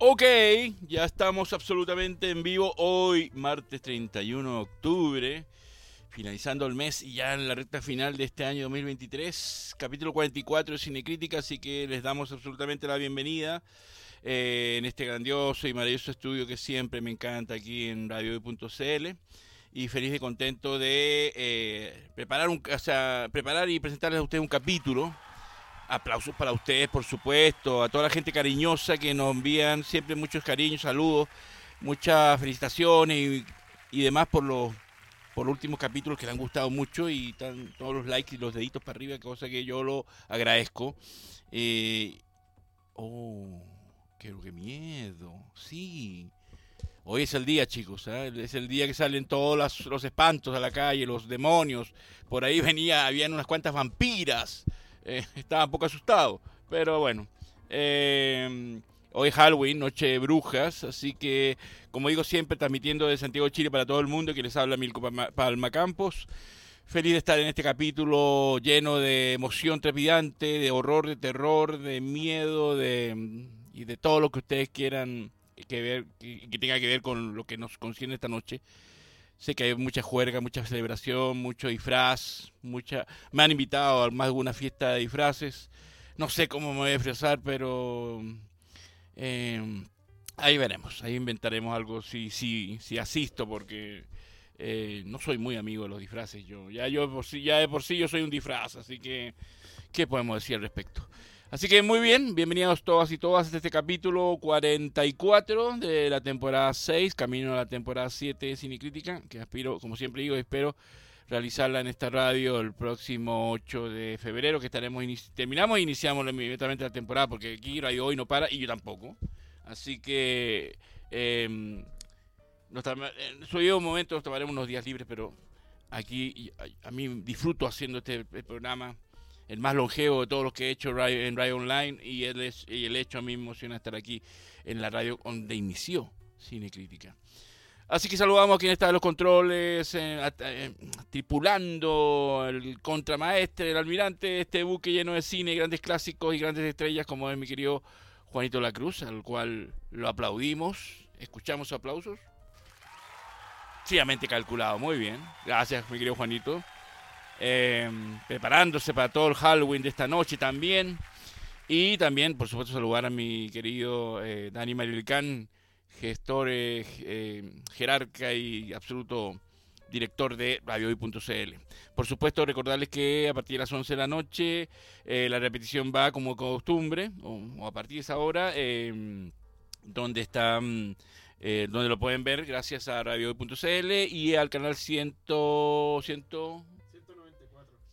Ok, ya estamos absolutamente en vivo hoy, martes 31 de octubre, finalizando el mes y ya en la recta final de este año 2023, capítulo 44 de Cinecrítica, así que les damos absolutamente la bienvenida eh, en este grandioso y maravilloso estudio que siempre me encanta aquí en radio.cl y feliz y contento de eh, preparar, un, o sea, preparar y presentarles a ustedes un capítulo Aplausos para ustedes, por supuesto, a toda la gente cariñosa que nos envían siempre muchos cariños, saludos, muchas felicitaciones y, demás por los por los últimos capítulos que les han gustado mucho y están todos los likes y los deditos para arriba, cosa que yo lo agradezco. Eh, oh, qué, qué miedo, sí. Hoy es el día, chicos, ¿eh? es el día que salen todos los espantos a la calle, los demonios. Por ahí venía, habían unas cuantas vampiras eh, estaba un poco asustado, pero bueno. Eh, hoy Halloween, Noche de Brujas, así que, como digo siempre, transmitiendo de Santiago de Chile para todo el mundo, que les habla Milko Palma Campos. Feliz de estar en este capítulo lleno de emoción trepidante, de horror, de terror, de miedo, de y de todo lo que ustedes quieran que ver, que tenga que ver con lo que nos concierne esta noche. Sé que hay mucha juerga, mucha celebración, mucho disfraz, mucha... Me han invitado a más de una fiesta de disfraces. No sé cómo me voy a disfrazar, pero... Eh, ahí veremos, ahí inventaremos algo si, si, si asisto, porque eh, no soy muy amigo de los disfraces. Yo ya yo ya de por sí yo soy un disfraz, así que ¿qué podemos decir al respecto? Así que muy bien, bienvenidos todas y todas a este capítulo 44 de la temporada 6, camino a la temporada 7 de Cinecrítica, que aspiro, como siempre digo, espero realizarla en esta radio el próximo 8 de febrero, que estaremos terminamos e iniciamos inmediatamente la temporada, porque aquí Radio Hoy no para y yo tampoco. Así que eh, nos soy un momento, nos tomaremos unos días libres, pero aquí a, a mí disfruto haciendo este programa el más longevo de todos los que he hecho en Radio Online y el, y el hecho a mí me emociona estar aquí en la radio donde inició Cine Crítica. Así que saludamos a quien está en los controles, eh, eh, tripulando el contramaestre, el almirante, este buque lleno de cine, grandes clásicos y grandes estrellas como es mi querido Juanito La Cruz, al cual lo aplaudimos. ¿Escuchamos aplausos? Fríamente calculado, muy bien. Gracias, mi querido Juanito. Em, preparándose para todo el Halloween de esta noche también. Y también, por supuesto, saludar a mi querido eh, Dani Marilcán, gestor, eh, eh, jerarca y absoluto director de radiohoy.cl. Por supuesto, recordarles que a partir de las 11 de la noche la repetición va como costumbre, o, a partir de esa hora, em, donde está... donde lo pueden ver gracias a radiohoy.cl y al canal 100, 100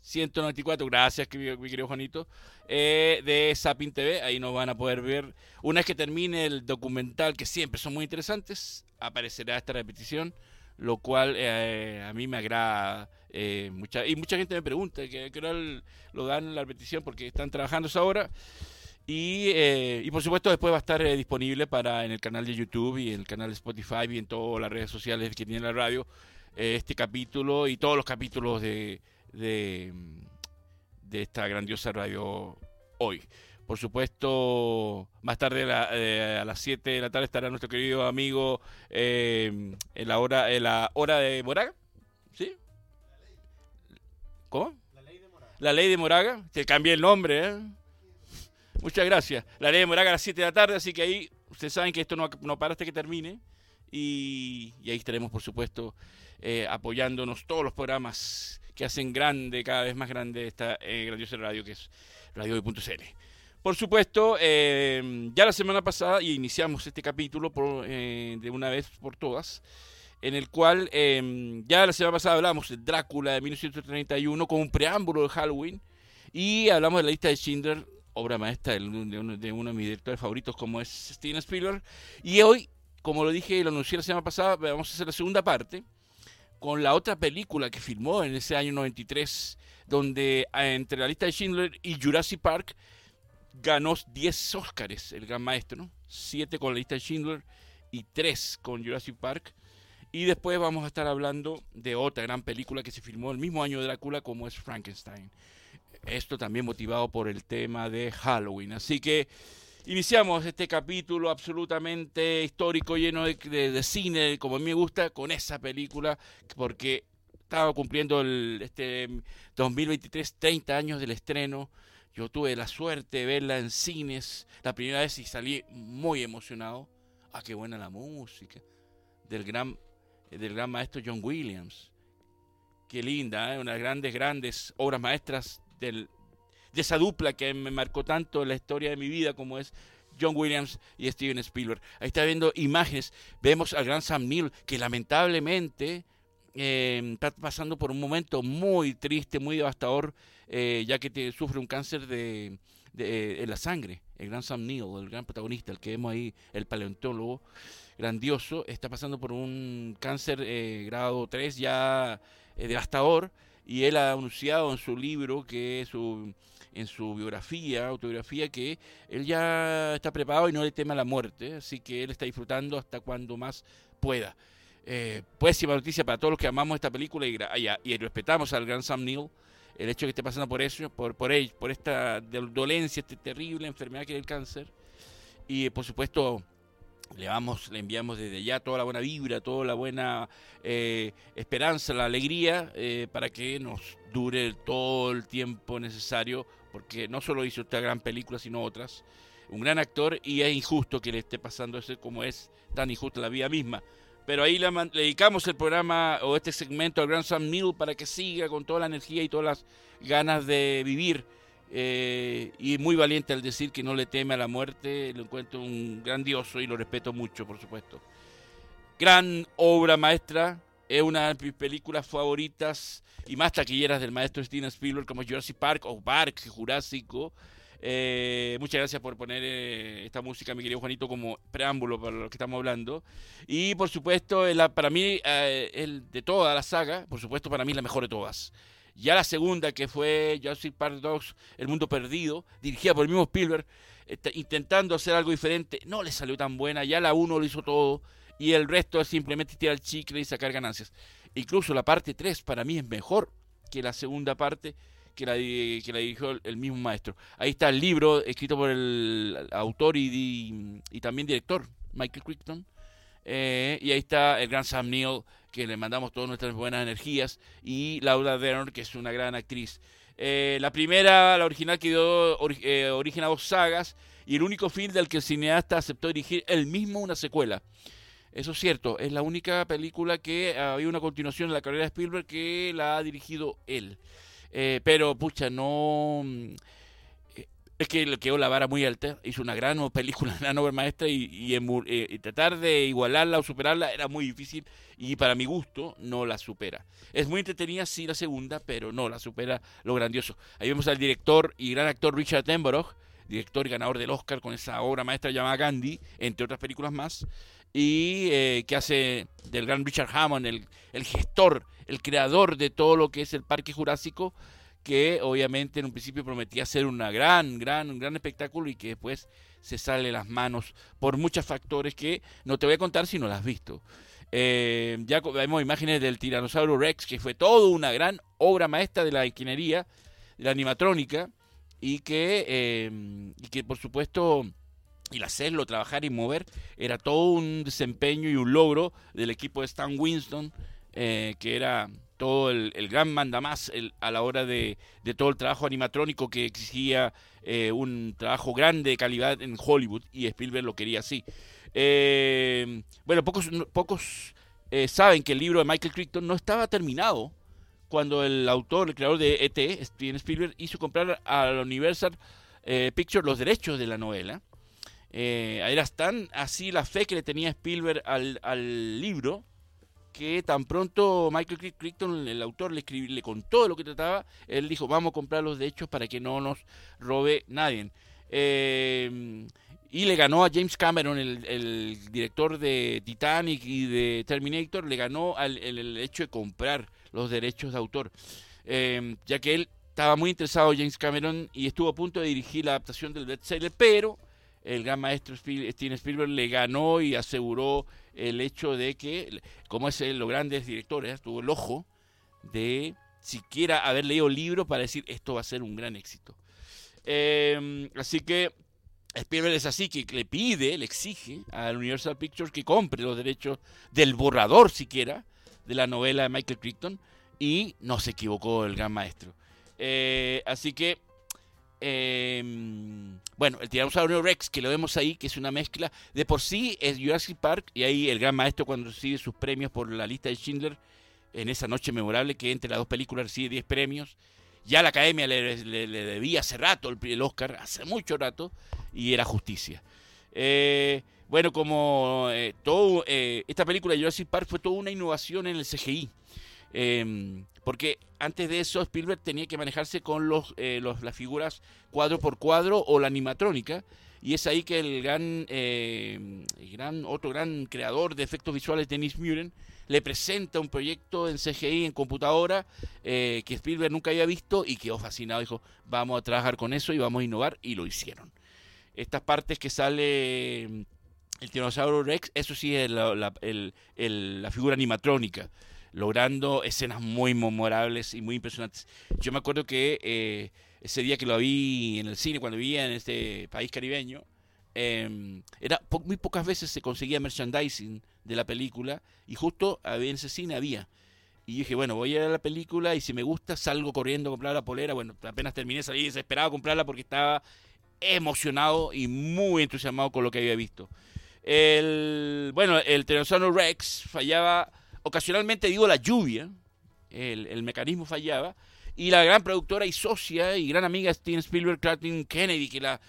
194, gracias mi querido Juanito, eh, de Sapin TV, ahí nos van a poder ver, una vez que termine el documental, que siempre son muy interesantes, aparecerá esta repetición, lo cual eh, a mí me agrada, eh, mucha, y mucha gente me pregunta, que, que lo dan la repetición porque están trabajando esa hora, y, y, por supuesto después va a estar disponible para en el canal de YouTube y en el canal de Spotify y en todas las redes sociales que tiene la radio este capítulo y todos los capítulos de, de, de esta grandiosa radio hoy. Por supuesto, más tarde eh, a las 7 de la tarde estará nuestro querido amigo eh, en, la hora, en la hora de Moraga. ¿Sí? ¿Cómo? La ley de Moraga. La ley de Moraga. Te cambié el nombre, ¿eh? Muchas gracias. La ley de Moraga a las 7 de la tarde, así que ahí ustedes saben que esto no, no para hasta que termine. Y, y ahí estaremos, por supuesto, apoyándonos todos los programas que hacen grande, cada vez más grande esta eh, grandiosa radio que es radio.cl. Por supuesto, eh, ya la semana pasada iniciamos este capítulo por, eh, de una vez por todas, en el cual ya la semana pasada hablamos de Drácula de 1931 con un preámbulo de Halloween y hablamos de la lista de Schindler, obra maestra de uno de, de mis directores favoritos como es Steven Spielberg. Y hoy, como lo dije y lo anuncié la semana pasada, vamos a hacer la segunda parte con la otra película que filmó en ese año 93, donde eh, entre la lista de Schindler y Jurassic Park ganó 10 Oscars, el gran maestro, 7 con la lista de Schindler y 3 con Jurassic Park. Y después vamos a estar hablando de otra gran película que se filmó el mismo año de Drácula como es Frankenstein. Esto también motivado por el tema de Halloween. Así que Iniciamos este capítulo absolutamente histórico, lleno de, cine, como a mí me gusta, con esa película, porque estaba cumpliendo el, este 2023 30 años del estreno. Yo tuve la suerte de verla en cines la primera vez y salí muy emocionado. Ah, qué buena la música del gran, del gran maestro John Williams. Qué linda, ¿eh? unas grandes, grandes obras maestras de esa dupla que me marcó tanto en la historia de mi vida como es John Williams y Steven Spielberg. Ahí está viendo imágenes, vemos al gran Sam Neill que lamentablemente eh, está pasando por un momento muy triste, muy devastador, eh, ya que sufre un cáncer de, de, la sangre. El gran Sam Neill, el gran protagonista, el que vemos ahí, el paleontólogo grandioso, está pasando por un cáncer eh, grado 3 ya devastador y él ha anunciado en su libro que su en su biografía, autobiografía, que él ya está preparado y no le teme a la muerte, así que él está disfrutando hasta cuando más pueda. Eh, pésima noticia para todos los que amamos esta película y, y, respetamos al gran Sam Neill, el hecho de que esté pasando por eso, por, por, él, por esta dolencia, esta terrible enfermedad que es el cáncer. Y por supuesto, le, vamos, le enviamos desde ya toda la buena vibra, toda la buena eh, esperanza, la alegría, eh, para que nos dure todo el tiempo necesario porque no solo hizo esta gran película, sino otras. Un gran actor y es injusto que le esté pasando eso como es tan injusta la vida misma. Pero ahí le, dedicamos el programa o este segmento al gran Sam Neill para que siga con toda la energía y todas las ganas de vivir. Eh, y muy valiente al decir que no le teme a la muerte. Lo encuentro un grandioso y lo respeto mucho, por supuesto. Gran obra maestra, es una de mis películas favoritas y más taquilleras del maestro Steven Spielberg como Jurassic Park o Park Jurásico. Eh, muchas gracias por poner eh, esta música, mi querido Juanito, como preámbulo para lo que estamos hablando. Y por supuesto, para mí, eh, el, de toda la saga, por supuesto, para mí la mejor de todas. Ya la segunda, que fue Jurassic Park El Mundo Perdido, dirigida por el mismo Spielberg, intentando hacer algo diferente, no le salió tan buena. Ya la uno lo hizo todo y el resto es simplemente tirar el chicle y sacar ganancias. Incluso la parte 3 para mí es mejor que la segunda parte que la, que la dirigió el mismo maestro. Ahí está el libro escrito por el autor y, y, también director, Michael Crichton. Eh, y ahí está el gran Sam Neill, que le mandamos todas nuestras buenas energías, y Laura Dern, que es una gran actriz. Eh, la primera, la original, que dio eh, origen a dos sagas, y el único film del que el cineasta aceptó dirigir él mismo una secuela. Eso es cierto, es la única película que había una continuación de la carrera de Spielberg que la ha dirigido él. Eh, pero, pucha, no... Es que le quedó la vara muy alta, hizo una gran película, una obra maestra y, eh, y, tratar de igualarla o superarla era muy difícil y para mi gusto no la supera. Es muy entretenida, sí, la segunda, pero no la supera lo grandioso. Ahí vemos al director y gran actor Richard Attenborough, director y ganador del Oscar con esa obra maestra llamada Gandhi, entre otras películas más y eh, que hace del gran Richard Hammond, el, el, gestor, el creador de todo lo que es el Parque Jurásico, que obviamente en un principio prometía ser una gran, gran, un gran espectáculo y que después se sale las manos por muchos factores que no te voy a contar si no las has visto. Eh, ya vemos imágenes del tiranosaurio Rex, que fue toda una gran obra maestra de la ingeniería, de la animatrónica, y que, eh, y que por supuesto y hacerlo, trabajar y mover, era todo un desempeño y un logro del equipo de Stan Winston, eh, que era todo el, gran mandamás a la hora de, todo el trabajo animatrónico que exigía eh, un trabajo grande de calidad en Hollywood, y Spielberg lo quería así. Eh, bueno, pocos, pocos saben que el libro de Michael Crichton no estaba terminado cuando el autor, el creador de ET, Steven Spielberg, hizo comprar a la Universal Pictures los derechos de la novela eh, era tan así la fe que le tenía Spielberg al, libro que tan pronto Michael Crichton, el autor, le, escribió, le contó lo que trataba, él dijo, vamos a comprar los derechos para que no nos robe nadie. Eh, y le ganó a James Cameron, el, director de Titanic y de Terminator, le ganó el, hecho de comprar los derechos de autor, eh, ya que él estaba muy interesado, James Cameron, y estuvo a punto de dirigir la adaptación del bestseller, pero el gran maestro Steven Spielberg le ganó y aseguró el hecho de que, como es los grandes directores, tuvo el ojo de siquiera haber leído el libro para decir esto va a ser un gran éxito. Em, así que Spielberg es así que le pide, le exige a Universal Pictures que compre los derechos del borrador siquiera de la novela de Michael Crichton y no se equivocó el gran maestro. Eh, así que, em, bueno, el tiranosaurio Rex, que lo vemos ahí, que es una mezcla, de por sí es Jurassic Park, y ahí el gran maestro cuando recibe sus premios por la lista de Schindler, en esa noche memorable que entre las dos películas recibe 10 premios, ya la academia le, debía hace rato el, Oscar, hace mucho rato, y era justicia. Eh, bueno, como eh, eh, esta película de Jurassic Park fue toda una innovación en el CGI. Em, porque antes de eso Spielberg tenía que manejarse con los, las figuras cuadro por cuadro o la animatrónica. Y es ahí que el gran, el gran otro gran creador de efectos visuales, Dennis Muren, le presenta un proyecto en CGI, en computadora, que Spielberg nunca había visto y quedó fascinado. Dijo, vamos a trabajar con eso y vamos a innovar. Y lo hicieron. Estas partes que sale el tiranosaurio Rex, eso sí es la, figura animatrónica, logrando escenas muy memorables y muy impresionantes. Yo me acuerdo que eh, ese día que lo vi en el cine, cuando vivía en este país caribeño, em, era muy pocas veces se conseguía merchandising de la película y justo en ese cine había. Y dije, bueno, voy a ir a la película y si me gusta salgo corriendo a comprar la polera. Bueno, apenas terminé, salí desesperado a comprarla porque estaba emocionado y muy entusiasmado con lo que había visto. El, bueno, el Tiranosaurio Rex fallaba, ocasionalmente digo la lluvia, el, mecanismo fallaba, y la gran productora y socia y gran amiga Steven Spielberg, Kathleen Kennedy, que la,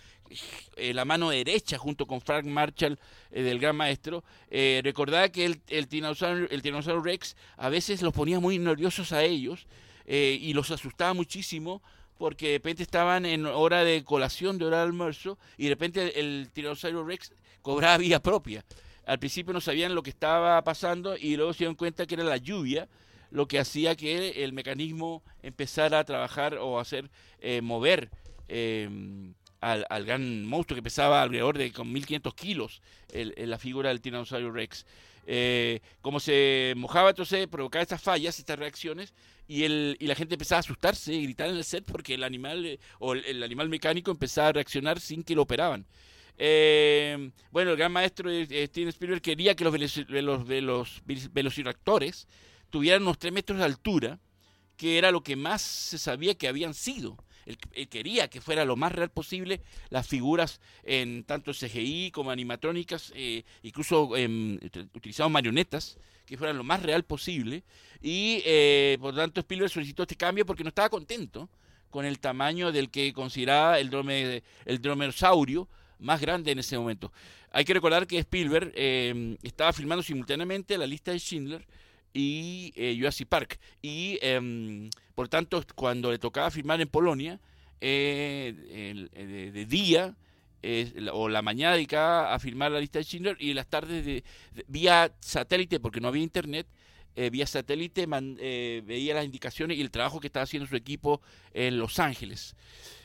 eh, la mano derecha junto con Frank Marshall eh, del gran maestro, eh, recordaba que el, el, el Rex a veces los ponía muy nerviosos a ellos y los asustaba muchísimo porque de repente estaban en hora de colación, de hora de almuerzo, y de repente el, el Rex cobraba vía propia. Al principio no sabían lo que estaba pasando y luego se dieron cuenta que era la lluvia lo que hacía que el mecanismo empezara a trabajar o a hacer eh, mover em, al, gran monstruo que pesaba alrededor de con 1500 kilos el, la figura del tiranosaurio Rex. Eh, como se mojaba, entonces provocaba estas fallas, estas reacciones, y, el, y la gente empezaba a asustarse y gritar en el set porque el animal eh, o el, animal mecánico empezaba a reaccionar sin que lo operaban. Eh, bueno, el gran maestro Steven Spielberg quería que los, los, velociraptores tuvieran unos 3 metros de altura, que era lo que más se sabía que habían sido. Él, quería que fuera lo más real posible las figuras en tanto CGI como animatrónicas, eh, incluso eh, utilizando marionetas, que fueran lo más real posible. Y eh, por lo tanto Spielberg solicitó este cambio porque no estaba contento con el tamaño del que consideraba el, drome, el más grande en ese momento. Hay que recordar que Spielberg eh, estaba filmando simultáneamente la lista de Schindler y eh, Jurassic Park. Y em, por tanto, cuando le tocaba filmar en Polonia, eh, de, día o la mañana dedicada a filmar la lista de Schindler y las tardes de, vía satélite, porque no había internet, vía satélite veía las indicaciones y el trabajo que estaba haciendo su equipo en Los Ángeles.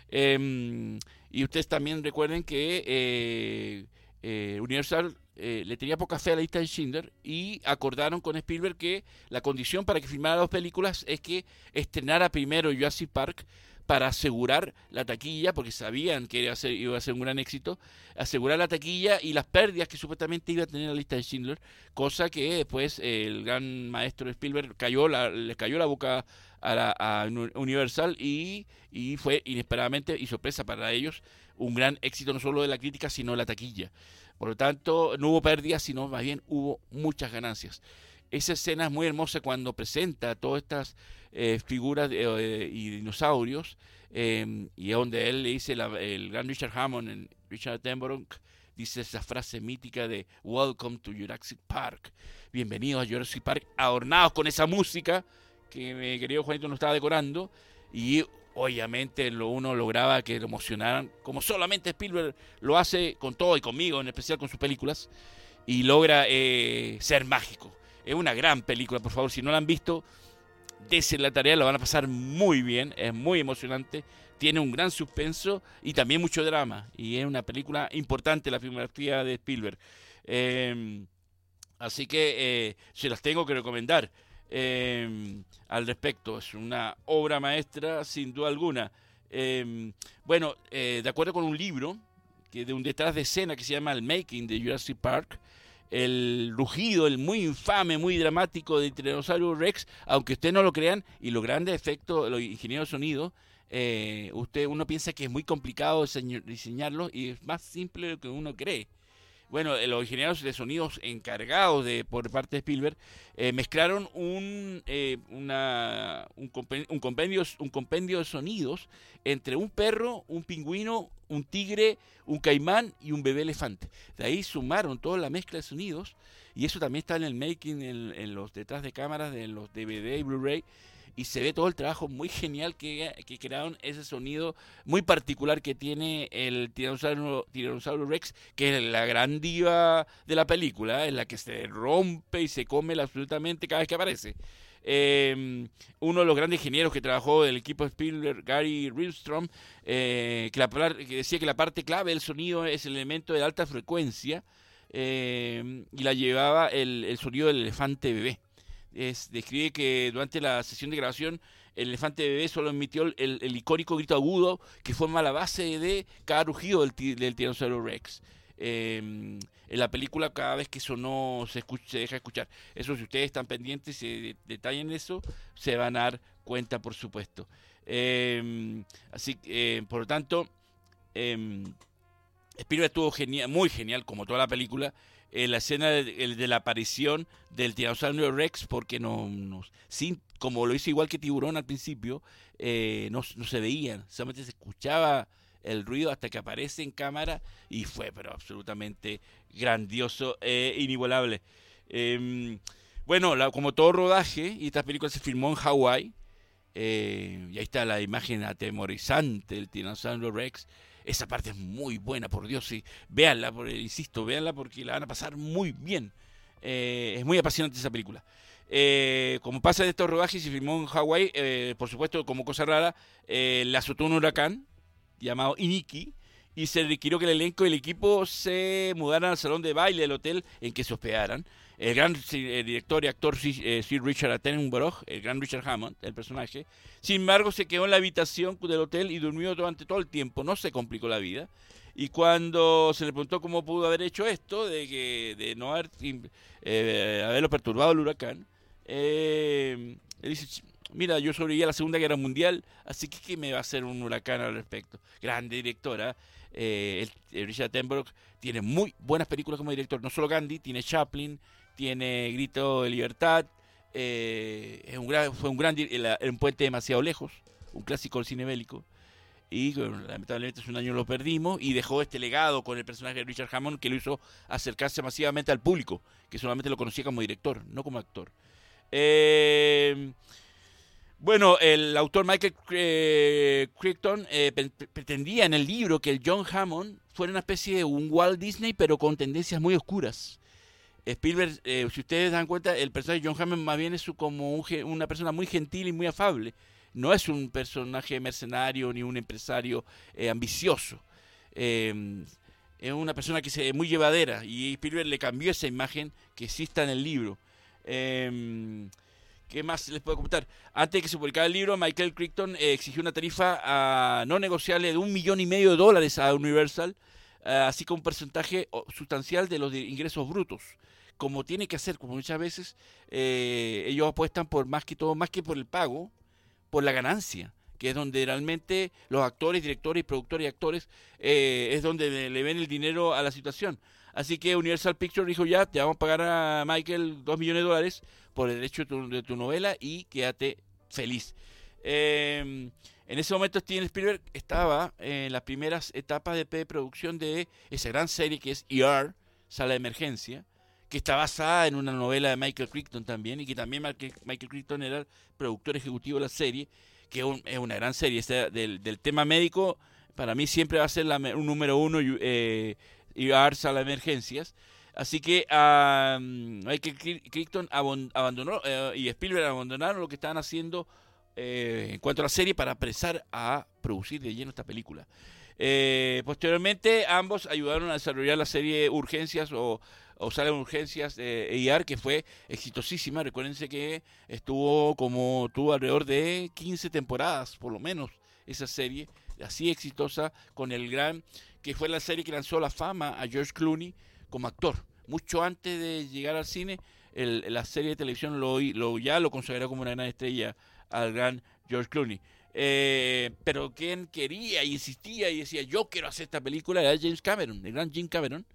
Em, y ustedes también recuerden que eh, eh, Universal eh, le tenía poca fe a la lista de Schindler y acordaron con Spielberg que la condición para que filmara dos películas es que estrenara primero Jurassic Park para asegurar la taquilla, porque sabían que iba a, ser, a un gran éxito, asegurar la taquilla y las pérdidas que supuestamente iba a tener la lista de Schindler, cosa que después el gran maestro Spielberg cayó la, le cayó la boca a, Universal y, y, fue inesperadamente y sorpresa para ellos un gran éxito no solo de la crítica sino de la taquilla. Por lo tanto, no hubo pérdidas, sino más bien hubo muchas ganancias. Esa escena es muy hermosa cuando presenta todas estas eh, figuras eh, y dinosaurios em, y donde él le dice el gran Richard Hammond, en Richard Attenborough, dice esa frase mítica de Welcome to Jurassic Park. Bienvenidos a Jurassic Park, adornados con esa música que mi querido Juanito nos estaba decorando y obviamente lo uno lograba que lo emocionaran, como solamente Spielberg lo hace con todo y conmigo, en especial con sus películas, y logra eh, ser mágico. Es una gran película, por favor, si no la han visto, dese la tarea, la van a pasar muy bien, es muy emocionante, tiene un gran suspenso y también mucho drama, y es una película importante la filmografía de Spielberg. Em, así que eh, se las tengo que recomendar. Em, al respecto. Es una obra maestra, sin duda alguna. Em, bueno, eh, de acuerdo con un libro que de un detrás de escena que se llama el Making de Jurassic Park, el rugido, el muy infame, muy dramático de Tiranosaurio Rex, aunque ustedes no lo crean, y los grandes efectos, los ingenieros de sonido, eh, usted, uno piensa que es muy complicado diseñarlo y es más simple de lo que uno cree bueno, eh, los ingenieros de sonidos encargados de por parte de Spielberg eh, mezclaron un, eh, una, un, compendio, un compendio de sonidos entre un perro, un pingüino, un tigre, un caimán y un bebé elefante. De ahí sumaron toda la mezcla de sonidos y eso también está en el making, en, en los detrás de cámaras de los DVD y Blu-ray y se ve todo el trabajo muy genial que, que crearon ese sonido muy particular que tiene el tiranosaurio, Rex, que es la gran diva de la película, es la que se rompe y se come absolutamente cada vez que aparece. Em, uno de los grandes ingenieros que trabajó del equipo Spielberg, Gary Rillstrom, eh, que, decía que la parte clave del sonido es el elemento de alta frecuencia em, y la llevaba el, el sonido del elefante bebé es, describe que durante la sesión de grabación el elefante bebé solo emitió el, icónico grito agudo que forma la base de cada rugido del, del Rex. Em, en la película cada vez que sonó se, escucha, se deja escuchar. Eso si ustedes están pendientes y detallan eso, se van a dar cuenta, por supuesto. Em, así eh, por lo tanto, eh, Spielberg estuvo genial, muy genial, como toda la película, la escena de, la aparición del tiranosaurio Rex, porque no, sin, como lo hizo igual que Tiburón al principio, eh, no, se veían, solamente se escuchaba el ruido hasta que aparece en cámara y fue pero absolutamente grandioso e inigualable. Em, bueno, como todo rodaje, y esta película se filmó en Hawái, eh, y ahí está la imagen atemorizante del tiranosaurio Rex, esa parte es muy buena, por Dios, sí. Véanla, por, insisto, véanla porque la van a pasar muy bien. Eh, es muy apasionante esa película. Eh, como pasa en estos rodajes, se filmó en Hawái, eh, por supuesto, como cosa rara, la azotó un huracán llamado Iniki y se requirió que el elenco y el equipo se mudaran al salón de baile del hotel en que se hospedaran el gran eh, director y actor eh, Sir Richard Attenborough, el gran Richard Hammond, el personaje, sin embargo se quedó en la habitación del hotel y durmió durante todo el tiempo, no se complicó la vida. Y cuando se le preguntó cómo pudo haber hecho esto, de que de no haber, eh, haberlo perturbado el huracán, eh, él dice, mira, yo sobreviví a la Segunda Guerra Mundial, así que ¿qué me va a hacer un huracán al respecto? Grande directora, eh, Richard Attenborough tiene muy buenas películas como director, no solo Gandhi, tiene Chaplin, tiene Grito de Libertad, eh, es un gran, fue un gran un puente demasiado lejos, un clásico del cine bélico. Y lamentablemente hace un año lo perdimos y dejó este legado con el personaje de Richard Hammond que lo hizo acercarse masivamente al público, que solamente lo conocía como director, no como actor. Eh, bueno, el autor Michael eh, Crichton pretendía en el libro que el John Hammond fuera una especie de un Walt Disney, pero con tendencias muy oscuras. Spielberg, eh, si ustedes dan cuenta, el personaje de John Hammond más bien es como una persona muy gentil y muy afable. No es un personaje mercenario ni un empresario eh, ambicioso. Em, es una persona que es muy llevadera y Spielberg le cambió esa imagen que exista en el libro. Em, ¿Qué más les puedo comentar? Antes de que se publicara el libro, Michael Crichton eh, exigió una tarifa a, no negociable de un millón y medio de dólares a Universal, así como un porcentaje sustancial de los ingresos brutos como tiene que hacer, como muchas veces eh, ellos apuestan por más que todo, más que por el pago, por la ganancia, que es donde realmente los actores, directores, productores y actores eh, es donde le ven el dinero a la situación. Así que Universal Pictures dijo ya, te vamos a pagar a Michael dos millones de dólares por el derecho de tu, novela y quédate feliz. Em, en ese momento Steven Spielberg estaba en las primeras etapas de preproducción de esa gran serie que es ER, Sala de Emergencia, que está basada en una novela de Michael Crichton también, y que también Michael Crichton era el productor ejecutivo de la serie, que es una gran serie. del, tema médico, para mí siempre va a ser un número uno eh, a las emergencias. Así que Michael Crichton abandonó eh, y Spielberg abandonaron lo que estaban haciendo eh, en cuanto a la serie para apresar a producir de lleno esta película. Eh, posteriormente, ambos ayudaron a desarrollar la serie Urgencias o o Urgencias de EIR, que fue exitosísima. Recuérdense que estuvo como tuvo alrededor de 15 temporadas, por lo menos, esa serie así exitosa con el gran, que fue la serie que lanzó la fama a George Clooney como actor. Mucho antes de llegar al cine, la serie de televisión lo, lo, ya lo consideró como una gran estrella al gran George Clooney. Eh, pero quien quería insistía y decía yo quiero hacer esta película era James Cameron, el gran Jim Cameron.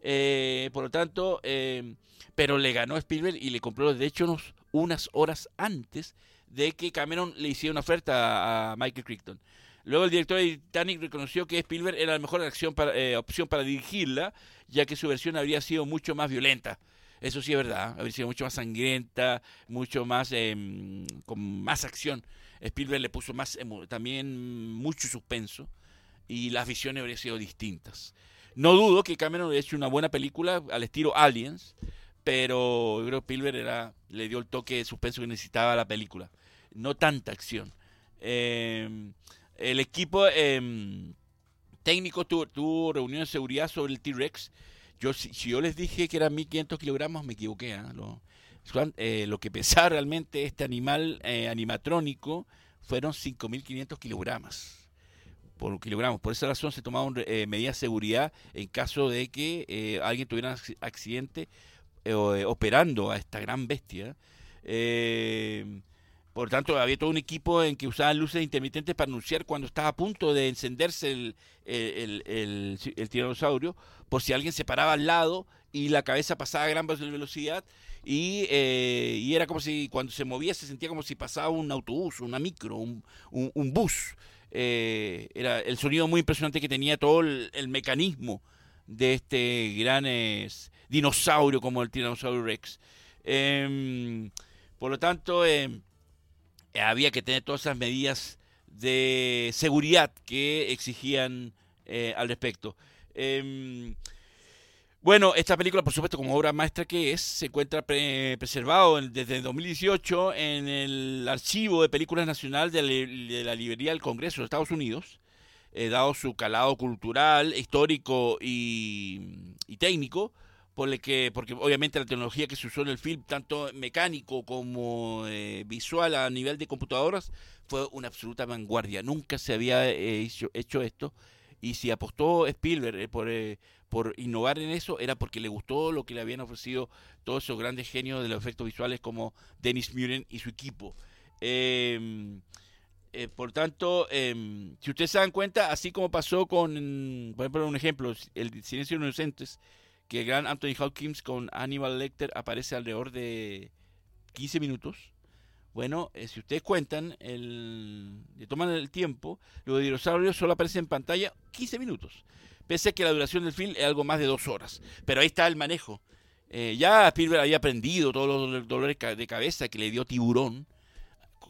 Eh, por lo tanto, eh, pero le ganó Spielberg y le compró los derechos unas horas antes de que Cameron le hiciera una oferta a Michael Crichton. Luego el director de Titanic reconoció que Spielberg era la mejor opción para dirigirla, ya que su versión habría sido mucho más violenta. Eso sí es verdad, habría sido mucho más sangrienta, mucho más em, con más acción. Spielberg le puso más también mucho suspenso y las visiones habrían sido distintas. No dudo que Cameron hubiera hecho una buena película al estilo Aliens, pero yo creo que Spielberg era, le dio el toque de suspenso que necesitaba la película. No tanta acción. Em, el equipo em, técnico tuvo, tuvo reunión de seguridad sobre el T-Rex yo, si, yo les dije que eran 1500 kilogramos, me equivoqué. ¿ah? Eh, lo, que pesaba realmente este animal eh, animatrónico fueron 5500 kilogramos. Por kilogramos. Por esa razón se tomaron eh, medidas de seguridad en caso de que alguien tuviera un accidente operando a esta gran bestia. Por tanto, había todo un equipo en que usaban luces intermitentes para anunciar cuando estaba a punto de encenderse el, el, el, tiranosaurio, por si alguien se paraba al lado y la cabeza pasaba a gran velocidad. Y, eh, y era como si cuando se movía se sentía como si pasaba un autobús, una micro, un, bus. Eh, era el sonido muy impresionante que tenía todo el, mecanismo de este gran dinosaurio como el tiranosaurio Rex. Em, por lo tanto, em, había que tener todas esas medidas de seguridad que exigían eh, al respecto. Em, bueno, esta película, por supuesto, como obra maestra que es, se encuentra preservado desde 2018 en el Archivo de Películas Nacional de la, Librería del Congreso de Estados Unidos, eh, dado su calado cultural, histórico y técnico por que, porque obviamente la tecnología que se usó en el film, tanto mecánico como eh, visual a nivel de computadoras, fue una absoluta vanguardia. Nunca se había eh, hecho, esto. Y si apostó Spielberg eh, por, por innovar en eso, era porque le gustó lo que le habían ofrecido todos esos grandes genios de los efectos visuales como Dennis Muren y su equipo. Em, por tanto, em, si ustedes se dan cuenta, así como pasó con, por ejemplo, un ejemplo, el Silencio de los Inocentes, que el gran Anthony Hopkins con Hannibal Lecter aparece alrededor de 15 minutos. Bueno, eh, si ustedes cuentan, el, le toman el tiempo, los dinosaurios solo aparecen en pantalla 15 minutos. Pese a que la duración del film es algo más de dos horas. Pero ahí está el manejo. Eh, ya Spielberg había aprendido todos los dolores de cabeza que le dio tiburón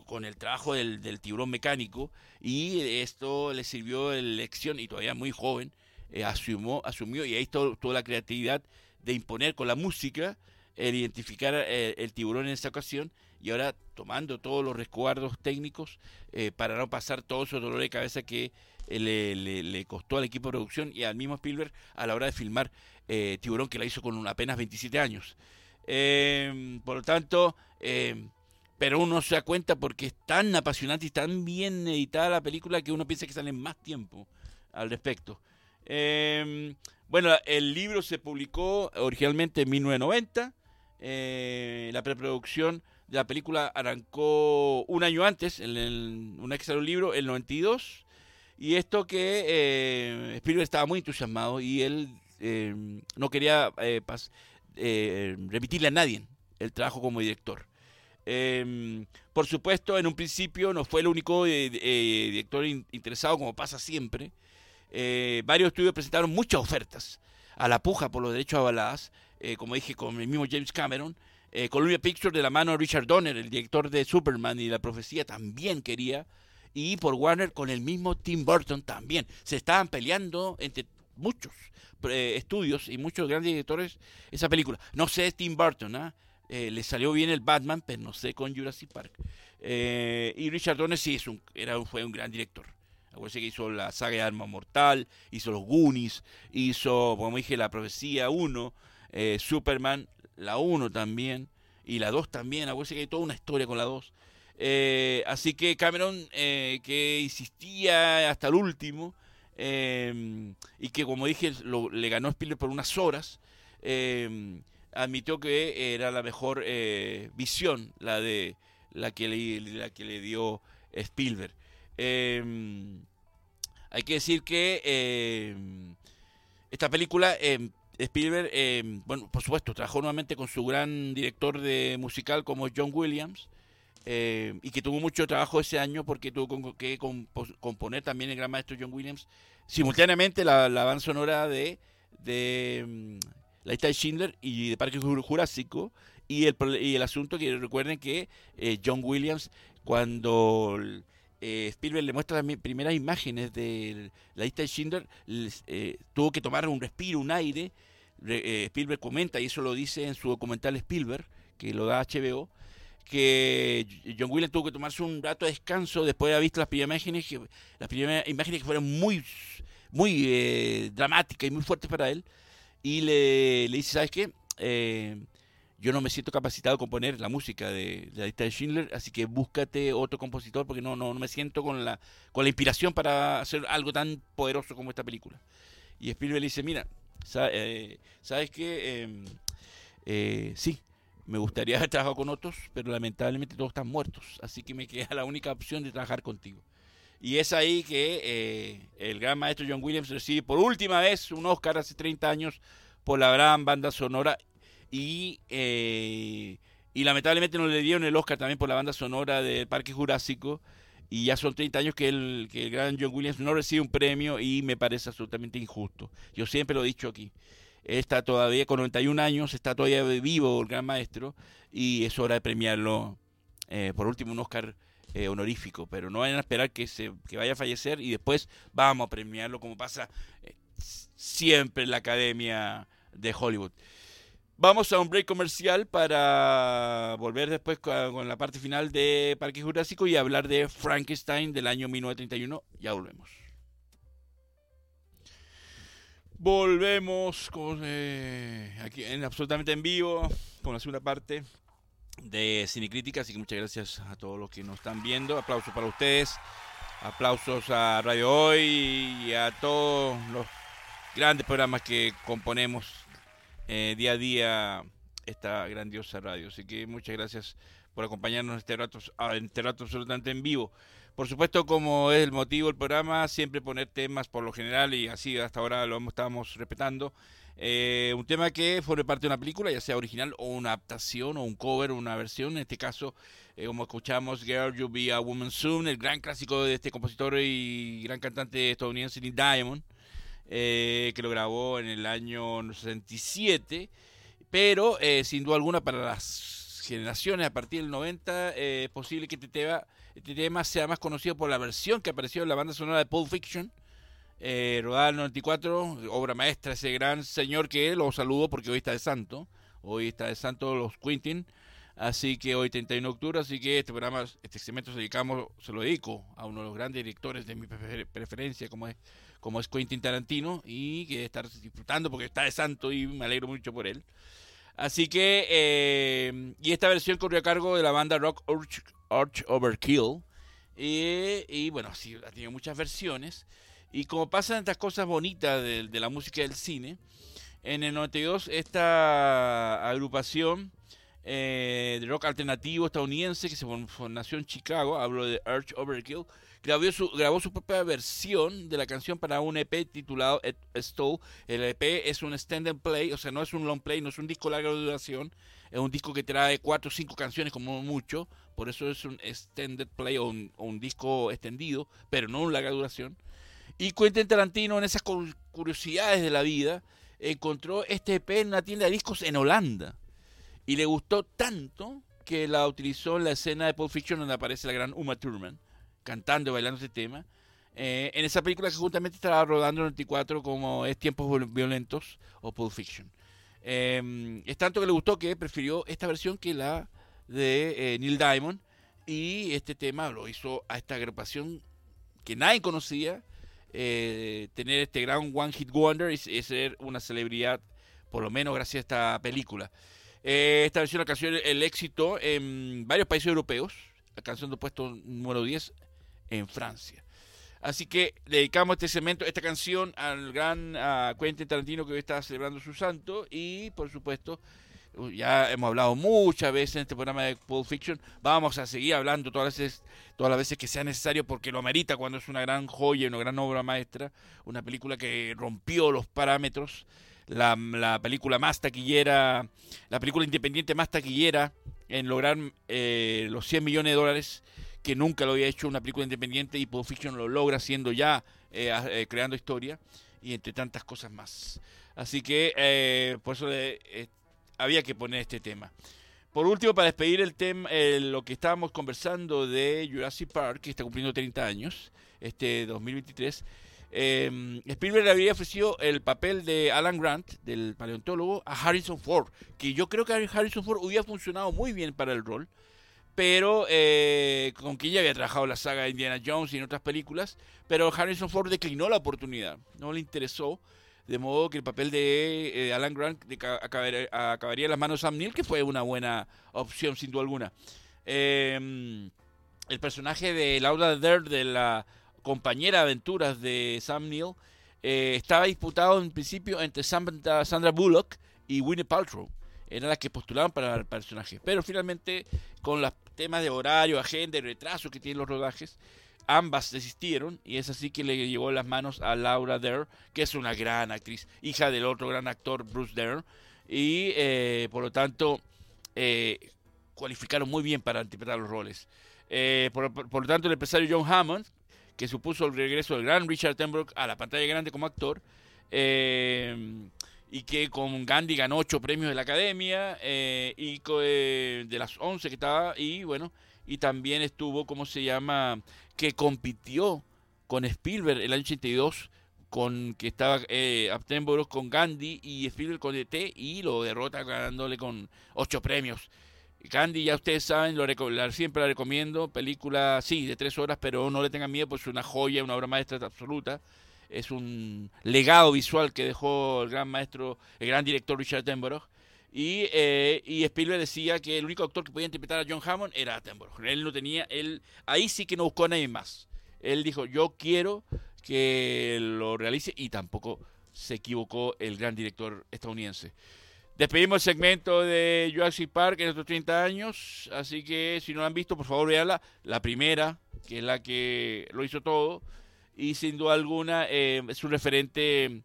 con el trabajo del, del tiburón mecánico y esto le sirvió de lección y todavía muy joven eh, asumió, asumió, y ahí está toda la creatividad de imponer con la música el identificar eh, el tiburón en esta ocasión y ahora tomando todos los resguardos técnicos eh, para no pasar todo ese dolor de cabeza que le, le, costó al equipo de producción y al mismo Spielberg a la hora de filmar Tiburón que la hizo con apenas 27 años. Em, por lo tanto, em, pero uno se da cuenta porque es tan apasionante y tan bien editada la película que uno piensa que sale más tiempo al respecto. Em, bueno, el libro se publicó originalmente en 1990. Eh, la preproducción de la película arrancó un año antes, en el, una que salió el libro, el 92. Y esto que eh, Spielberg estaba muy entusiasmado y él em, no quería eh, eh, repetirle a nadie el trabajo como director. Em, por supuesto, en un principio no fue el único director interesado, como pasa siempre. Eh, varios estudios presentaron muchas ofertas a la puja por los derechos avaladas, eh, como dije, con el mismo James Cameron. Eh, Columbia Pictures, de la mano de Richard Donner, el director de Superman y la profecía, también quería. Y por Warner, con el mismo Tim Burton también. Se estaban peleando entre muchos estudios y muchos grandes directores esa película. No sé Tim Burton, ¿ah? le salió bien el Batman, pero no sé con Jurassic Park. y Richard Donner sí es era, fue un gran director. Acuérdense que hizo la saga de Arma Mortal, hizo los Goonies, hizo, como dije, la Profecía 1, eh, Superman, la 1 también, y la 2 también. Acuérdense que hay toda una historia con la 2. Eh, así que Cameron, eh, que insistía hasta el último, eh, y que como dije, le ganó Spielberg por unas horas, admitió que era la mejor visión, la de la que le, la que le dio Spielberg. Hay que decir que esta película Spielberg, bueno, por supuesto, trabajó nuevamente con su gran director de musical como John Williams, y que tuvo mucho trabajo ese año porque tuvo que componer también el gran maestro John Williams simultáneamente la, banda sonora de, de La lista de Schindler y de Parque Jurásico y el, y el asunto que recuerden que eh, John Williams cuando eh, Spielberg le muestra las primeras imágenes de la lista de Schindler tuvo que tomar un respiro, un aire Spielberg comenta y eso lo dice en su documental Spielberg que lo da HBO que John Williams tuvo que tomarse un rato de descanso después de haber visto las primeras imágenes, que, las primeras imágenes que fueron muy, muy eh, dramáticas y muy fuertes para él. Y le, dice, ¿sabes qué? Eh, yo no me siento capacitado a componer la música de, la lista de Schindler, así que búscate otro compositor porque no, no, no, me siento con la, con la inspiración para hacer algo tan poderoso como esta película. Y Spielberg le dice, mira, eh, ¿sabes? Em, eh, sí, me gustaría haber trabajado con otros, pero lamentablemente todos están muertos, así que me queda la única opción de trabajar contigo. Y es ahí que eh, el gran maestro John Williams recibe por última vez un Oscar hace 30 años por la gran banda sonora y, eh, y lamentablemente no le dieron el Oscar también por la banda sonora del Parque Jurásico y ya son 30 años que el, que el gran John Williams no recibe un premio y me parece absolutamente injusto. Yo siempre lo he dicho aquí está todavía con 91 años, está todavía vivo el gran maestro y es hora de premiarlo eh, por último un Oscar eh, honorífico, pero no vayan a esperar que, se, que vaya a fallecer y después vamos a premiarlo como pasa eh, siempre en la Academia de Hollywood. Vamos a un break comercial para volver después con, la parte final de Parque Jurásico y hablar de Frankenstein del año 1931. Ya volvemos. Volvemos con, eh, aquí en absolutamente en vivo con la segunda parte de Cinecrítica, así que muchas gracias a todos los que nos están viendo. Aplausos para ustedes, aplausos a Radio Hoy y a todos los grandes programas que componemos eh, día a día esta grandiosa radio. Así que muchas gracias por acompañarnos este rato, en este rato absolutamente en vivo. Por supuesto, como es el motivo del programa, siempre poner temas por lo general y así hasta ahora lo estamos respetando. Eh, un tema que forme parte de una película, ya sea original o una adaptación o un cover o una versión. En este caso, eh, como escuchamos, Girl, You Be a Woman Soon, el gran clásico de este compositor y gran cantante estadounidense Neil Diamond, eh, que lo grabó en el año 67. Pero, sin duda alguna, para las generaciones a partir del 90, es posible que este tema este tema sea más conocido por la versión que apareció en la banda sonora de Pulp Fiction, eh, rodada en el 94, obra maestra, ese gran señor que lo saludo porque hoy está de santo, hoy está de santo los Quintin, así que hoy 31 de octubre, así que este programa, este segmento se, dedicamos, se lo dedico a uno de los grandes directores de mi preferencia, como es, como es Quentin Tarantino, y que estar disfrutando porque está de santo y me alegro mucho por él. Así que, eh, y esta versión corrió a cargo de la banda Rock Arch Overkill. y bueno, sí, ha tenido muchas versiones. Y como pasan estas cosas bonitas de, la música del cine, en el 92 esta agrupación eh, de rock alternativo estadounidense que se nació en Chicago, hablo de Arch Overkill, grabó su, propia versión de la canción para un EP titulado Stole. El EP es un stand play, o sea, no es un long play, no es un disco larga duración, es un disco que trae cuatro o cinco canciones como mucho, por eso es un extended play o un, disco extendido, pero no un larga duración. Y Quentin Tarantino, en esas curiosidades de la vida, encontró este EP en una tienda de discos en Holanda. Y le gustó tanto que la utilizó en la escena de Pulp Fiction donde aparece la gran Uma Thurman cantando y bailando ese tema. Eh, en esa película que justamente estaba rodando en el 94 como es Tiempos Violentos o Pulp Fiction. Em, es tanto que le gustó que prefirió esta versión que la de eh, Neil Diamond y este tema lo hizo a esta agrupación que nadie conocía eh, tener este gran One Hit Wonder y, ser una celebridad por lo menos gracias a esta película. esta versión alcanzó el éxito en varios países europeos alcanzando puesto número 10 en Francia. Así que dedicamos este segmento, esta canción al gran uh, Quentin Tarantino que hoy está celebrando su santo y por supuesto ya hemos hablado muchas veces en este programa de Pulp Fiction, vamos a seguir hablando todas las veces, todas las veces que sea necesario porque lo amerita cuando es una gran joya, una gran obra maestra, una película que rompió los parámetros, la, la película más taquillera, la película independiente más taquillera en lograr eh, los 100 millones de dólares que nunca lo había hecho una película independiente y Pulp Fiction lo logra siendo ya eh, eh, creando historia y entre tantas cosas más. Así que eh, por eso había que poner este tema. Por último, para despedir el tema, lo que estábamos conversando de Jurassic Park, que está cumpliendo 30 años, este 2023, eh, Spielberg le había ofrecido el papel de Alan Grant, del paleontólogo, a Harrison Ford, que yo creo que Harrison Ford hubiera funcionado muy bien para el rol pero eh, con quien ya había trabajado la saga de Indiana Jones y en otras películas, pero Harrison Ford declinó la oportunidad, no le interesó, de modo que el papel de eh, Alan Grant acabaría, en las manos de Sam Neill, que fue una buena opción sin duda alguna. Eh, el personaje de Laura Dern, de la compañera de aventuras de Sam Neill, eh, estaba disputado en principio entre Sandra Bullock y Winnie Paltrow eran las que postulaban para el personaje. Pero finalmente, con los temas de horario, agenda y retraso que tienen los rodajes, ambas desistieron y es así que le llevó las manos a Laura Dern, que es una gran actriz, hija del otro gran actor Bruce Dern, y eh, por lo tanto eh, cualificaron muy bien para interpretar los roles. Eh, por, lo tanto, el empresario John Hammond, que supuso el regreso del gran Richard Attenborough a la pantalla grande como actor, y que con Gandhi ganó ocho premios de la Academia eh, y eh, de las 11 que estaba y bueno y también estuvo cómo se llama que compitió con Spielberg el año 82 con que estaba eh, con Gandhi y Spielberg con ET y lo derrota ganándole con ocho premios. Gandhi ya ustedes saben lo siempre la recomiendo película sí de tres horas pero no le tengan miedo pues es una joya una obra maestra absoluta es un legado visual que dejó el gran maestro, el gran director Richard Attenborough. Y, eh, y Spielberg decía que el único actor que podía interpretar a John Hammond era Attenborough. Él no tenía, él ahí sí que no buscó a nadie más. Él dijo, yo quiero que lo realice y tampoco se equivocó el gran director estadounidense. Despedimos el segmento de Jurassic Park en estos 30 años, así que si no lo han visto, por favor veanla. La primera, que es la que lo hizo todo, y sin duda alguna eh, es un referente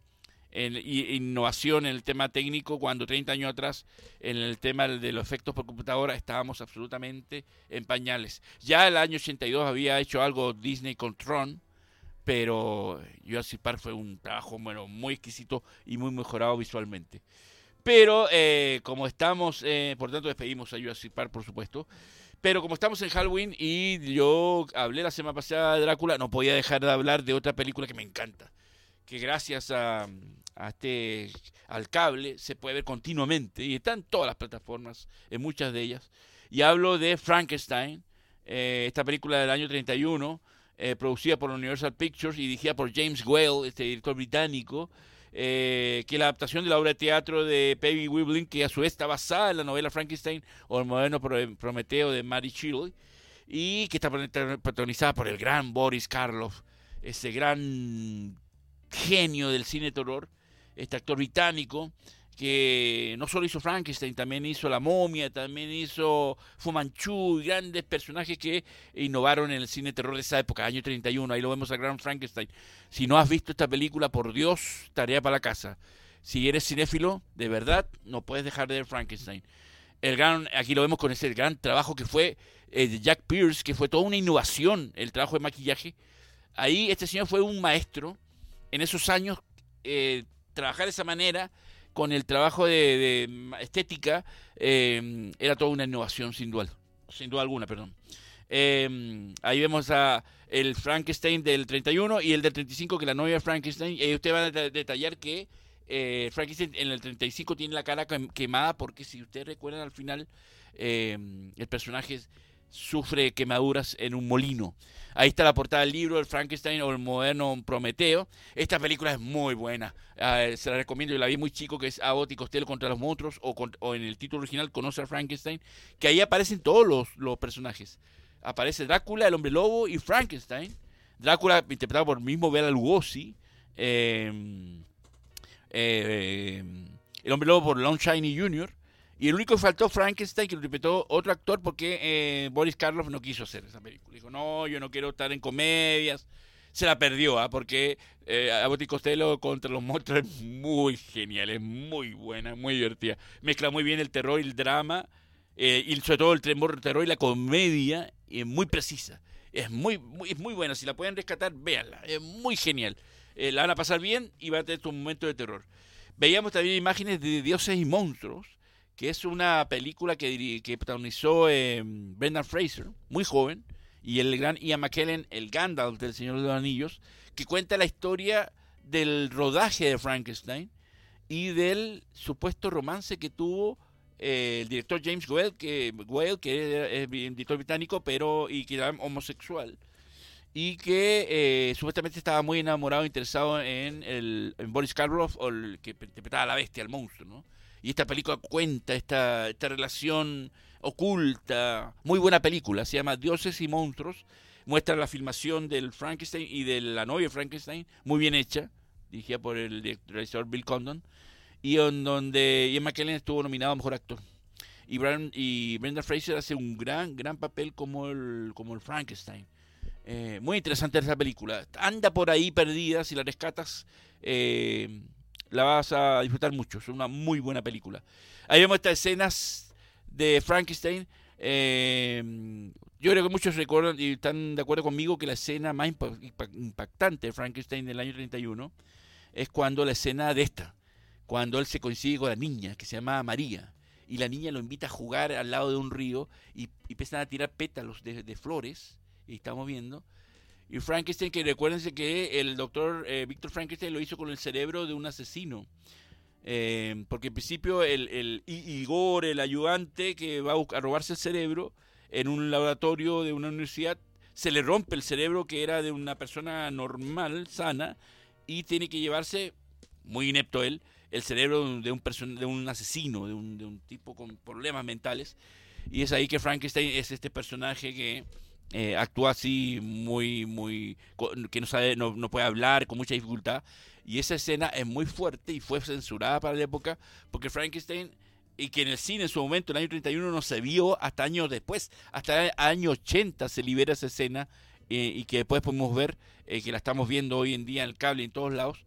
en innovación en el tema técnico cuando 30 años atrás en el tema de los efectos por computadora estábamos absolutamente en pañales. Ya el año 82 había hecho algo Disney con Tron, pero Jurassic Park fue un trabajo bueno, muy exquisito y muy mejorado visualmente. Pero eh, como estamos, eh, por tanto despedimos a Jurassic Park por supuesto. Pero como estamos en Halloween y yo hablé la semana pasada de Drácula, no podía dejar de hablar de otra película que me encanta. Que gracias a, este al cable se puede ver continuamente y está en todas las plataformas, en muchas de ellas. Y hablo de Frankenstein, eh, esta película del año 31, eh, producida por Universal Pictures y dirigida por James Whale, este director británico, eh, que la adaptación de la obra de teatro de Peggy Wiblin, que a su vez está basada en la novela Frankenstein o el moderno Prometeo de Mary Shelley, y que está protagonizada por el gran Boris Karloff, ese gran genio del cine terror, este actor británico, que no solo hizo Frankenstein, también hizo La momia, también hizo Fu Manchu, grandes personajes que innovaron en el cine terror de esa época, año 31, ahí lo vemos al gran Frankenstein. Si no has visto esta película, por Dios, tarea para la casa. Si eres cinéfilo, de verdad, no puedes dejar de ver Frankenstein. El gran, aquí lo vemos con ese gran trabajo que fue eh, de Jack Pierce, que fue toda una innovación, el trabajo de maquillaje. Ahí este señor fue un maestro en esos años, eh, trabajar de esa manera con el trabajo de, estética eh, era toda una innovación sin duda, sin duda alguna, perdón. Eh, ahí vemos a el Frankenstein del 31 y el del 35 que la novia de Frankenstein. Y usted va a detallar que eh, Frankenstein en el 35 tiene la cara quemada porque si usted recuerda al final el personaje sufre quemaduras en un molino. Ahí está la portada del libro, el Frankenstein o el moderno Prometeo. Esta película es muy buena. Ah, se la recomiendo. Yo la vi muy chico, que es Abbott y Costello contra los monstruos, o, en el título original Conoce a Frankenstein, que ahí aparecen todos los, personajes. aparece Drácula, el hombre lobo y Frankenstein. Drácula interpretado por el mismo Bela Lugosi. Em, eh, el hombre lobo por Lon Chaney Jr. Y el único que faltó Frankenstein, que lo interpretó otro actor, porque eh, Boris Karloff no quiso hacer esa película. Dijo, no, yo no quiero estar en comedias. Se la perdió, ¿ah? porque eh, Abbott y Costello contra los monstruos es muy genial, es muy buena, muy divertida. Mezcla muy bien el terror y el drama, eh, y sobre todo el terror y la comedia, es muy precisa. Es muy, muy, es muy buena, si la pueden rescatar, véanla, es muy genial. Eh, la van a pasar bien y va a tener un momento de terror. Veíamos también imágenes de Dioses y Monstruos, que es una película que, que protagonizó eh, Brendan Fraser, muy joven, y el gran Ian McKellen, el Gandalf del Señor de los Anillos, que cuenta la historia del rodaje de Frankenstein y del supuesto romance que tuvo eh, el director James Whale, que, Whale, que es director británico, pero y que era homosexual y que eh, supuestamente estaba muy enamorado, interesado en, el, en Boris Karloff, o el que interpretaba a la bestia, al monstruo, ¿no? Y esta película cuenta esta, esta relación oculta, muy buena película, se llama Dioses y Monstruos, muestra la filmación del Frankenstein y de la novia Frankenstein, muy bien hecha, dirigida por el director Bill Condon, y en donde Ian McKellen estuvo nominado a Mejor Actor. Y, y Brenda Fraser hace un gran, gran papel como el, como el Frankenstein. Eh, muy interesante esa película. Anda por ahí perdida, si la rescatas, eh, la vas a disfrutar mucho. Es una muy buena película. Ahí vemos estas escenas de Frankenstein. Eh, yo creo que muchos recuerdan y están de acuerdo conmigo que la escena más impactante de Frankenstein del año 31 es cuando la escena de esta, cuando él se consigue con la niña que se llama María y la niña lo invita a jugar al lado de un río y, empiezan a tirar pétalos de flores y estamos viendo. Y Frankenstein, que recuérdense que el doctor eh, Víctor Frankenstein lo hizo con el cerebro de un asesino. Eh, porque en principio el, el Igor, el ayudante que va a, robarse el cerebro en un laboratorio de una universidad, se le rompe el cerebro que era de una persona normal, sana, y tiene que llevarse, muy inepto él, el cerebro de un, de un asesino, de un, de un tipo con problemas mentales. Y es ahí que Frankenstein es este personaje que eh, actúa así muy, muy, que no sabe, no, no, puede hablar con mucha dificultad. Y esa escena es muy fuerte y fue censurada para la época porque Frankenstein, y que en el cine en su momento, en el año 31, no se vio hasta años después, hasta el año 80 se libera esa escena eh, y que después podemos ver, eh, que la estamos viendo hoy en día en el cable en todos lados,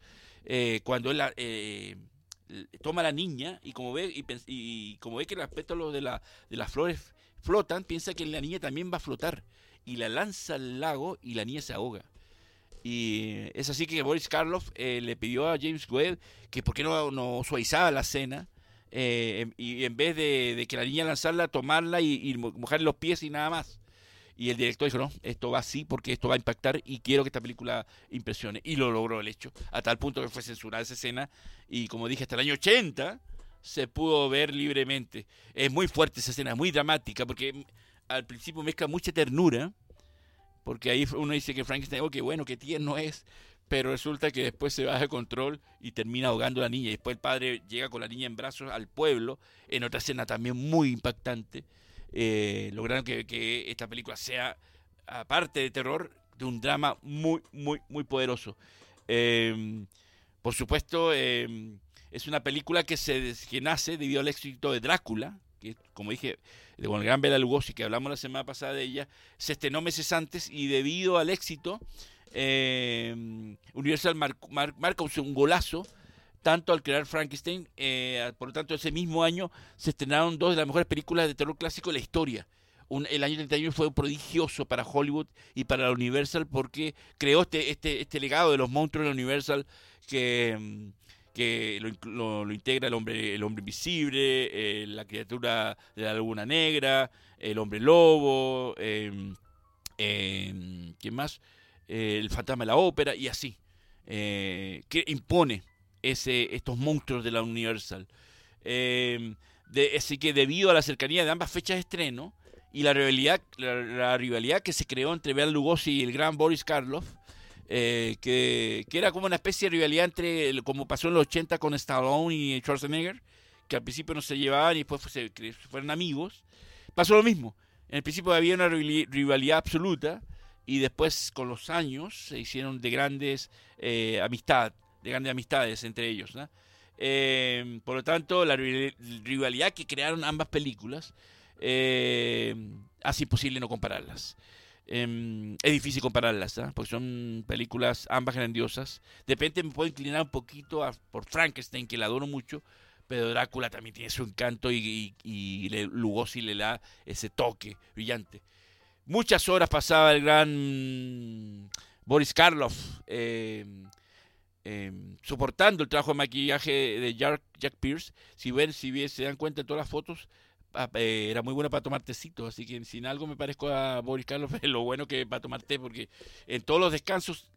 cuando él toma a la niña y como ve, y, como ve que el aspecto de, la, de las flores flotan, piensa que la niña también va a flotar y la lanza al lago y la niña se ahoga. Y es así que Boris Karloff eh, le pidió a James Webb que por qué no, no suavizaba la escena eh, y en vez de, que la niña lanzarla, tomarla y, y mojarle los pies y nada más. Y el director dijo, no, esto va así porque esto va a impactar y quiero que esta película impresione. Y lo logró el hecho, a tal punto que fue censurada esa escena. Y como dije, hasta el año 80 se pudo ver libremente. Es muy fuerte esa escena, muy dramática, porque al principio mezcla mucha ternura, porque ahí uno dice que Frankenstein, oh, qué bueno, qué tierno es, pero resulta que después se baja de control y termina ahogando a la niña. Y después el padre llega con la niña en brazos al pueblo, en otra escena también muy impactante. Eh, lograron que, esta película sea, aparte de terror, de un drama muy, muy, muy poderoso. Em, por supuesto, em, es una película que, se, que nace debido al éxito de Drácula, que como dije, con el gran Bela Lugosi, que hablamos la semana pasada de ella, se estrenó meses antes y debido al éxito, eh, Universal marca un golazo, tanto al crear Frankenstein, eh, por lo tanto ese mismo año se estrenaron dos de las mejores películas de terror clásico de la historia. el año 31 fue prodigioso para Hollywood y para la Universal porque creó este, este, este legado de los monstruos de la Universal que que lo, integra el hombre, el hombre invisible, eh, la criatura de la laguna negra, el hombre lobo, eh, ¿quién más? el fantasma de la ópera y así, eh, que impone ese, estos monstruos de la Universal. Em, así que debido a la cercanía de ambas fechas de estreno y la rivalidad, la, rivalidad que se creó entre Bela Lugosi y el gran Boris Karloff, eh, que, era como una especie de rivalidad entre, como pasó en los 80 con Stallone y Schwarzenegger, que al principio no se llevaban y después se, fueron amigos. Pasó lo mismo. En el principio había una rivalidad absoluta y después con los años se hicieron de grandes eh, amistad, de grandes amistades entre ellos. Eh, por lo tanto, la rivalidad que crearon ambas películas eh, hace imposible no compararlas. Em, es difícil compararlas, ¿ah? porque son películas ambas grandiosas. De repente me puedo inclinar un poquito por Frankenstein, que la adoro mucho, pero Drácula también tiene su encanto y, y, Lugosi le da ese toque brillante. Muchas horas pasaba el gran Boris Karloff em, em, soportando el trabajo de maquillaje de Jack, Pierce. Si ven, si bien se dan cuenta en todas las fotos, eh, era muy bueno para tomar tecito, así que sin algo me parezco a Boris Carlos, lo bueno que para tomar té, porque en todos los descansos,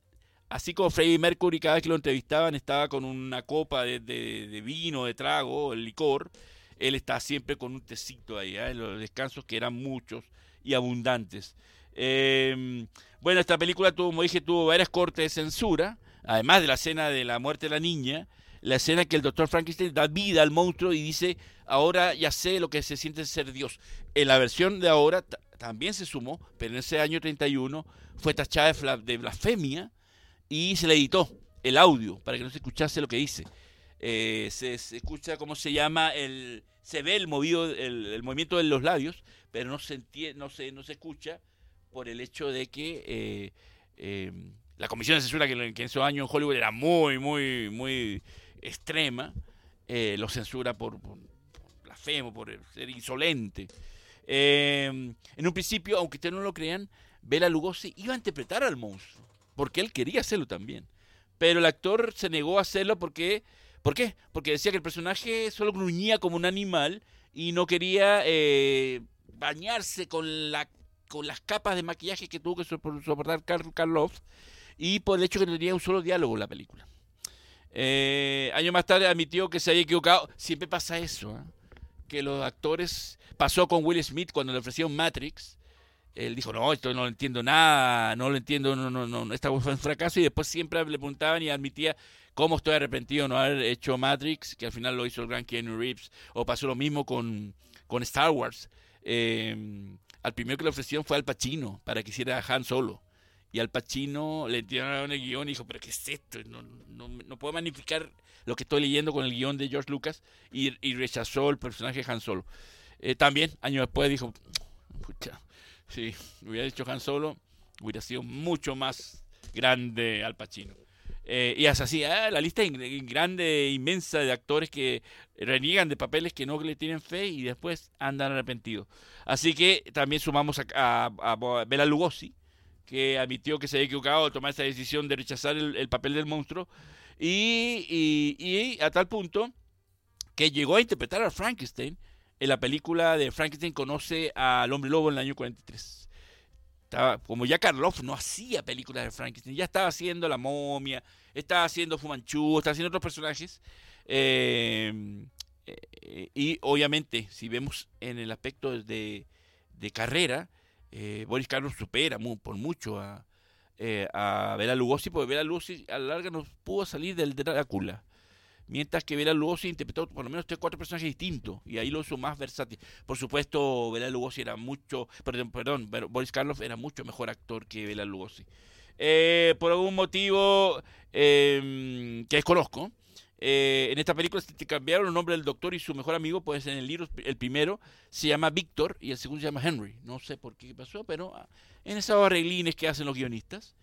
así como Freddie Mercury, cada vez que lo entrevistaban estaba con una copa de, vino, de trago, el licor, él está siempre con un tecito ahí, ¿eh? en los descansos que eran muchos y abundantes. Em, bueno, esta película, tuvo, como dije, tuvo varias cortes de censura, además de la escena de la muerte de la niña, la escena que el doctor Frankenstein da vida al monstruo y dice, ahora ya sé lo que se siente ser Dios. En la versión de ahora también se sumó, pero en ese año 31 fue tachada de blasfemia y se le editó el audio para que no se escuchase lo que dice. Eh, se, escucha cómo se llama, el, se ve el, movido, el, movimiento de los labios, pero no se, entiende, no se, no se escucha por el hecho de que eh, eh, la comisión de censura que, en esos años en Hollywood era muy, muy, muy extrema, eh, lo censura por, blasfemo, por ser insolente. Em, en un principio, aunque ustedes no lo crean, Bela Lugosi iba a interpretar al monstruo, porque él quería hacerlo también. Pero el actor se negó a hacerlo porque, ¿por qué? Porque decía que el personaje solo gruñía como un animal y no quería eh, bañarse con, la, con las capas de maquillaje que tuvo que soportar Karl Karloff y por el hecho que tenía un solo diálogo en la película. Eh, años más tarde admitió que se había equivocado. Siempre pasa eso, ¿eh? que los actores... Pasó con Will Smith cuando le ofrecieron Matrix. Él dijo, no, esto no lo entiendo nada, no lo entiendo, no, no, no, esta fue un fracaso. Y después siempre le preguntaban y admitía cómo estoy arrepentido de no haber hecho Matrix, que al final lo hizo el gran Keanu Reeves. O pasó lo mismo con, con Star Wars. Eh, al primero que le ofrecieron fue Al Pacino, para que hiciera Han Solo y al Pacino le dieron el guion y dijo, pero ¿qué es esto? No, no, no puedo magnificar lo que estoy leyendo con el guion de George Lucas y, rechazó el personaje Han Solo. Eh, también, años después, dijo, pucha, si hubiera dicho Han Solo, hubiera sido mucho más grande al Pacino. Eh, y es así, ah, la lista grande, inmensa de actores que reniegan de papeles que no le tienen fe y después andan arrepentidos. Así que también sumamos a, a, a Bela Lugosi, que admitió que se había equivocado al tomar esa decisión de rechazar el, papel del monstruo, y, a tal punto que llegó a interpretar a Frankenstein en la película de Frankenstein conoce al hombre lobo en el año 43. Estaba, como ya Karloff no hacía películas de Frankenstein, ya estaba haciendo La momia, estaba haciendo Fumanchu, estaba haciendo otros personajes. Eh, eh, y obviamente, si vemos en el aspecto de carrera, eh, Boris Carlos supera por mucho a, eh, a Bela Lugosi, porque Bela Lugosi a la larga no pudo salir del Drácula. Mientras que Bela Lugosi interpretó por lo menos tres cuatro personajes distintos y ahí lo hizo más versátil. Por supuesto, Bela Lugosi era mucho, perdón, perdón Boris Karloff era mucho mejor actor que Bela Lugosi. Eh, por algún motivo em, que desconozco, eh, en esta película se cambiaron el nombre del doctor y su mejor amigo, pues en el libro, el primero se llama Víctor y el segundo se llama Henry. No sé por qué pasó, pero ah, en esos arreglines que hacen los guionistas.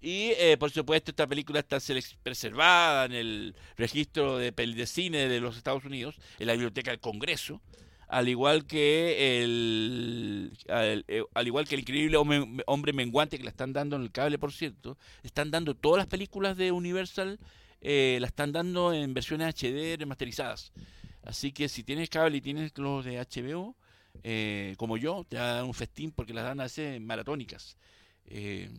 Y eh, por supuesto esta película está preservada en el registro de, de cine de los Estados Unidos, en la biblioteca del Congreso, al igual que el, al, eh, igual que el increíble hombre, hombre, menguante que la están dando en el cable, por cierto, están dando todas las películas de Universal eh, la están dando en versiones HD remasterizadas. Así que si tienes cable y tienes los de HBO, eh, como yo, te dan un festín porque las dan a veces maratónicas. Eh,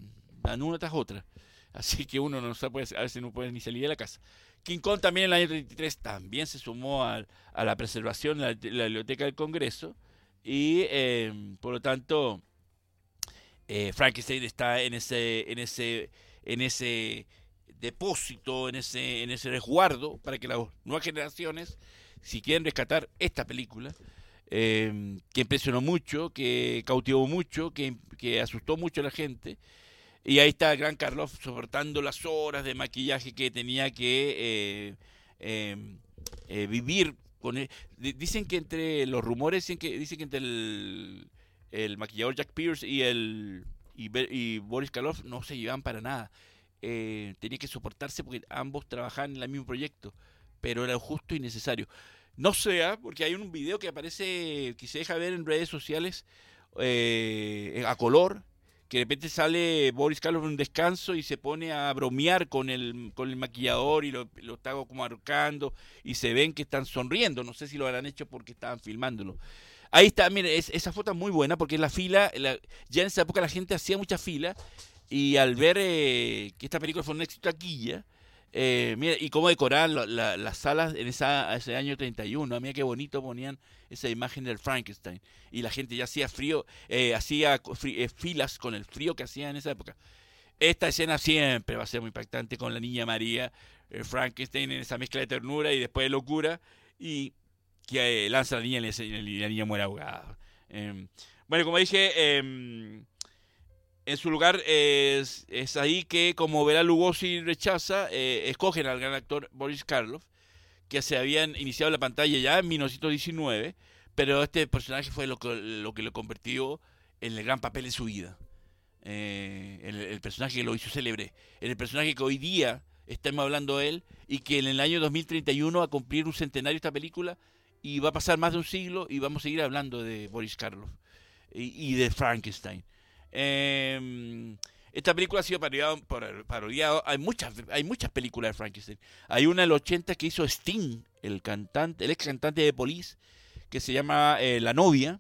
dan una tras otra. Así que uno no sabe, a veces no puede ni salir de la casa. King Kong también en el año 33 también se sumó a, la preservación de la, biblioteca del Congreso y por lo tanto Frankenstein está en ese en ese en ese depósito, en ese, en ese resguardo, para que las nuevas generaciones, si quieren rescatar esta película, que impresionó mucho, que cautivó mucho, que, que asustó mucho a la gente. Y ahí está gran Karloff soportando las horas de maquillaje que tenía que eh, vivir con él. Dicen que entre los rumores, dicen que, dicen que entre el, el maquillador Jack Pierce y el y, Boris Karloff no se llevaban para nada. Eh, tenía que soportarse porque ambos trabajaban en el mismo proyecto, pero era justo y necesario. No sea, porque hay un video que aparece, que se deja ver en redes sociales eh, a color, que de repente sale Boris Karloff en un descanso y se pone a bromear con el, con el maquillador y lo, está como arcando y se ven que están sonriendo. No sé si lo habrán hecho porque estaban filmándolo. Ahí está, mire, esa foto es muy buena porque la fila, ya en esa época la gente hacía mucha fila y al ver eh, que esta película fue un éxito taquilla, eh, mira, y cómo decorar las salas en esa, ese año 31. Mira qué bonito ponían esa imagen del Frankenstein. Y la gente ya hacía frío, eh, hacía eh, filas con el frío que hacía en esa época. Esta escena siempre va a ser muy impactante con la niña María, Frankenstein en esa mezcla de ternura y después de locura. Y que lanza a la niña y la niña muere ahogada. Em, bueno, como dije, em, en su lugar es, ahí que, como Vera Lugosi rechaza, eh, escogen al gran actor Boris Karloff, que se habían iniciado la pantalla ya en 1919, pero este personaje fue lo que lo, que lo convirtió en el gran papel de su vida. Eh, el, personaje que lo hizo célebre, el personaje que hoy día estamos hablando de él y que en el año 2031 va a cumplir un centenario esta película y va a pasar más de un siglo y vamos a seguir hablando de Boris Karloff y de Frankenstein. Eh, esta película ha sido parodiada, Hay muchas, hay muchas películas de Frankenstein. Hay una del 80 que hizo Sting, el cantante, el ex cantante de Police, que se llama eh, La novia,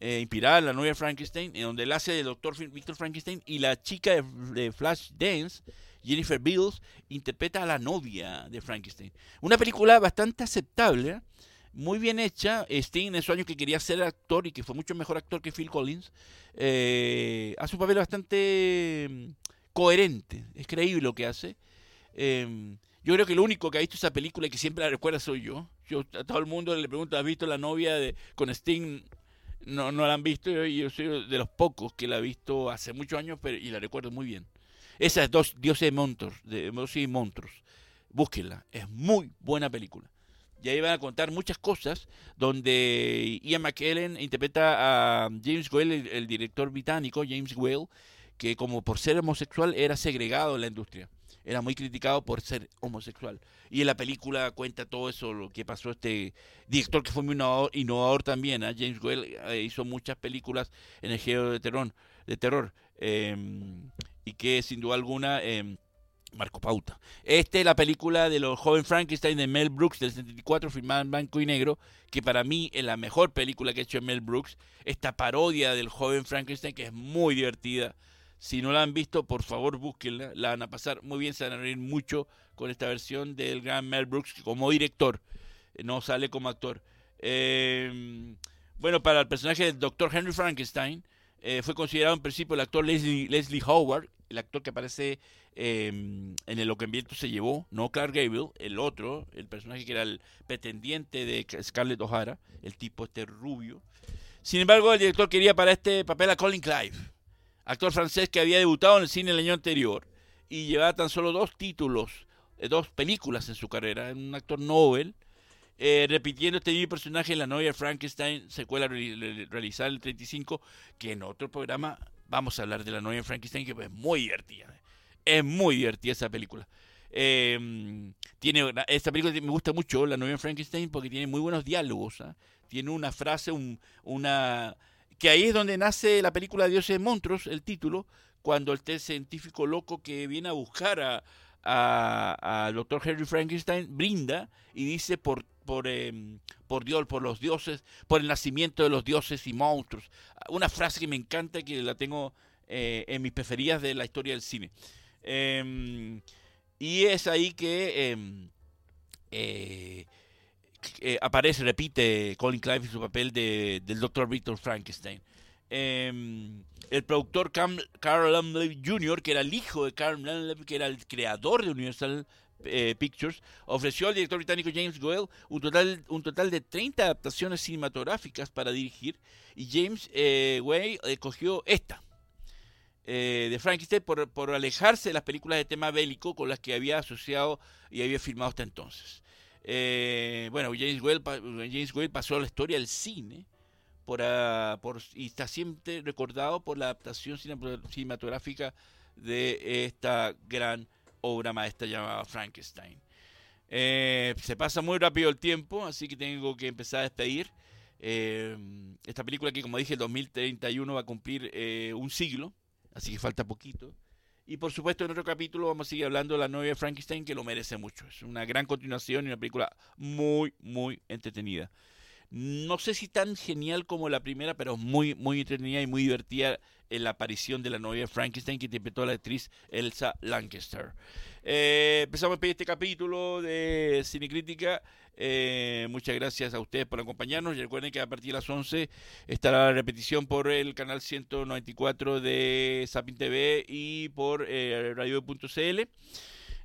eh, inspirada en la novia de Frankenstein, en donde él hace del doctor Victor Frankenstein y la chica de, de Flash Dance, Jennifer Beals, interpreta a la novia de Frankenstein. Una película bastante aceptable muy bien hecha. Sting en esos años que quería ser actor y que fue mucho mejor actor que Phil Collins, eh, hace un papel bastante mm, coherente, es creíble lo que hace. Em, yo creo que lo único que ha visto esa película y que siempre la recuerda soy yo. Yo a todo el mundo le pregunto, ¿has visto la novia de, con Sting? No, no la han visto y yo soy de los pocos que la he visto hace muchos años pero, y la recuerdo muy bien. Esas dos Dioses Monstruos, de y Monstruos, búsquenla, es muy buena película. Y ahí van a contar muchas cosas donde Ian McKellen interpreta a James Whale, el, director británico, James Whale, que como por ser homosexual era segregado en la industria. Era muy criticado por ser homosexual. Y en la película cuenta todo eso, lo que pasó este director que fue muy innovador, también. ¿ah? James Whale eh, hizo muchas películas en el género de terror, de terror em, y que sin duda alguna... Em, Marco Pauta. Esta es la película de los joven Frankenstein de Mel Brooks del 74, filmada en blanco y negro, que para mí es la mejor película que ha hecho Mel Brooks. Esta parodia del joven Frankenstein que es muy divertida. Si no la han visto, por favor búsquenla. La van a pasar muy bien, se van a reír mucho con esta versión del gran Mel Brooks como director. No sale como actor. Eh, bueno, para el personaje del Dr. Henry Frankenstein, eh, fue considerado en principio el actor Leslie Howard, el actor que aparece em, en el Lo que el viento se llevó, no Clark Gable, el otro, el personaje que era el pretendiente de Scarlett O'Hara, el tipo este rubio. Sin embargo, el director quería para este papel a Colin Clive, actor francés que había debutado en el cine el año anterior y llevaba tan solo dos títulos, eh, dos películas en su carrera, un actor Nobel, eh, repitiendo este mismo personaje en La novia Frankenstein, secuela realizada en el 35, que en otro programa vamos a hablar de La novia Frankenstein, que es muy divertida. Es muy divertida esa película. Eh, tiene esta película me gusta mucho, La novia Frankenstein, porque tiene muy buenos diálogos. ¿ah? Tiene una frase, un, una que ahí es donde nace la película Dioses de Monstruos, el título, cuando el científico loco que viene a buscar a, al doctor Henry Frankenstein brinda y dice por por, em, por Dios, por los dioses, por el nacimiento de los dioses y monstruos. Una frase que me encanta, que la tengo eh, en mis preferidas de la historia del cine. Em, y es ahí que em, eh, eh, aparece, repite Colin Clive en su papel de, del Dr. Victor Frankenstein. el productor Carl Lumley Jr., que era el hijo de Carl Lumley, que era el creador de Universal eh, Pictures ofreció al director británico James Goyle un total, un total de 30 adaptaciones cinematográficas para dirigir y James eh, Way escogió esta. Eh, de Frankenstein por, por, alejarse de las películas de tema bélico con las que había asociado y había filmado hasta entonces. Eh, bueno, James Whale, James Whale pasó a la historia del cine por, uh, por, y está siempre recordado por la adaptación cinematográfica de esta gran obra maestra llamada Frankenstein. Eh, se pasa muy rápido el tiempo, así que tengo que empezar a despedir. Esta película que, como dije, el 2031 va a cumplir un siglo, así que falta poquito. Y por supuesto, en otro capítulo vamos a seguir hablando de la novia de Frankenstein, que lo merece mucho. Es una gran continuación y una película muy, muy entretenida. No sé si tan genial como la primera, pero muy, muy entretenida y muy divertida en la aparición de la novia de Frankenstein que interpretó a la actriz Elsa Lancaster. Eh, empezamos este capítulo de Cinecrítica. Eh, muchas gracias a ustedes por acompañarnos. Y recuerden que a partir de las 11 estará la repetición por el canal 194 de Sapin TV y por eh, radio.cl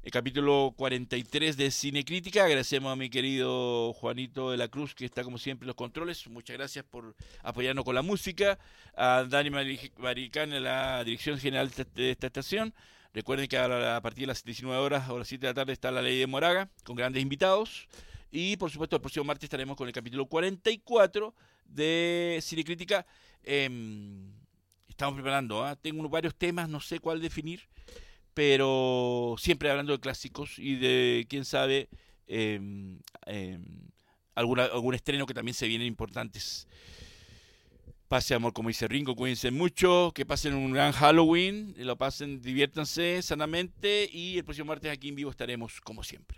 el capítulo 43 de Cine Crítica. Agradecemos a mi querido Juanito de la Cruz, que está como siempre en los controles. Muchas gracias por apoyarnos con la música. A Dani Maricán en la dirección general de esta estación. Recuerden que a partir de las 19 horas o las 7 de la tarde está la ley de Moraga, con grandes invitados. Y por supuesto, el próximo martes estaremos con el capítulo 44 de Cine Crítica. Em, estamos preparando, ¿ah? tengo varios temas, no sé cuál definir pero siempre hablando de clásicos y de, quién sabe, eh, eh, alguna, algún estreno que también se vienen importantes. Pase amor, como dice Ringo, cuídense mucho, que pasen un gran Halloween, lo pasen, diviértanse sanamente y el próximo martes aquí en vivo estaremos como siempre.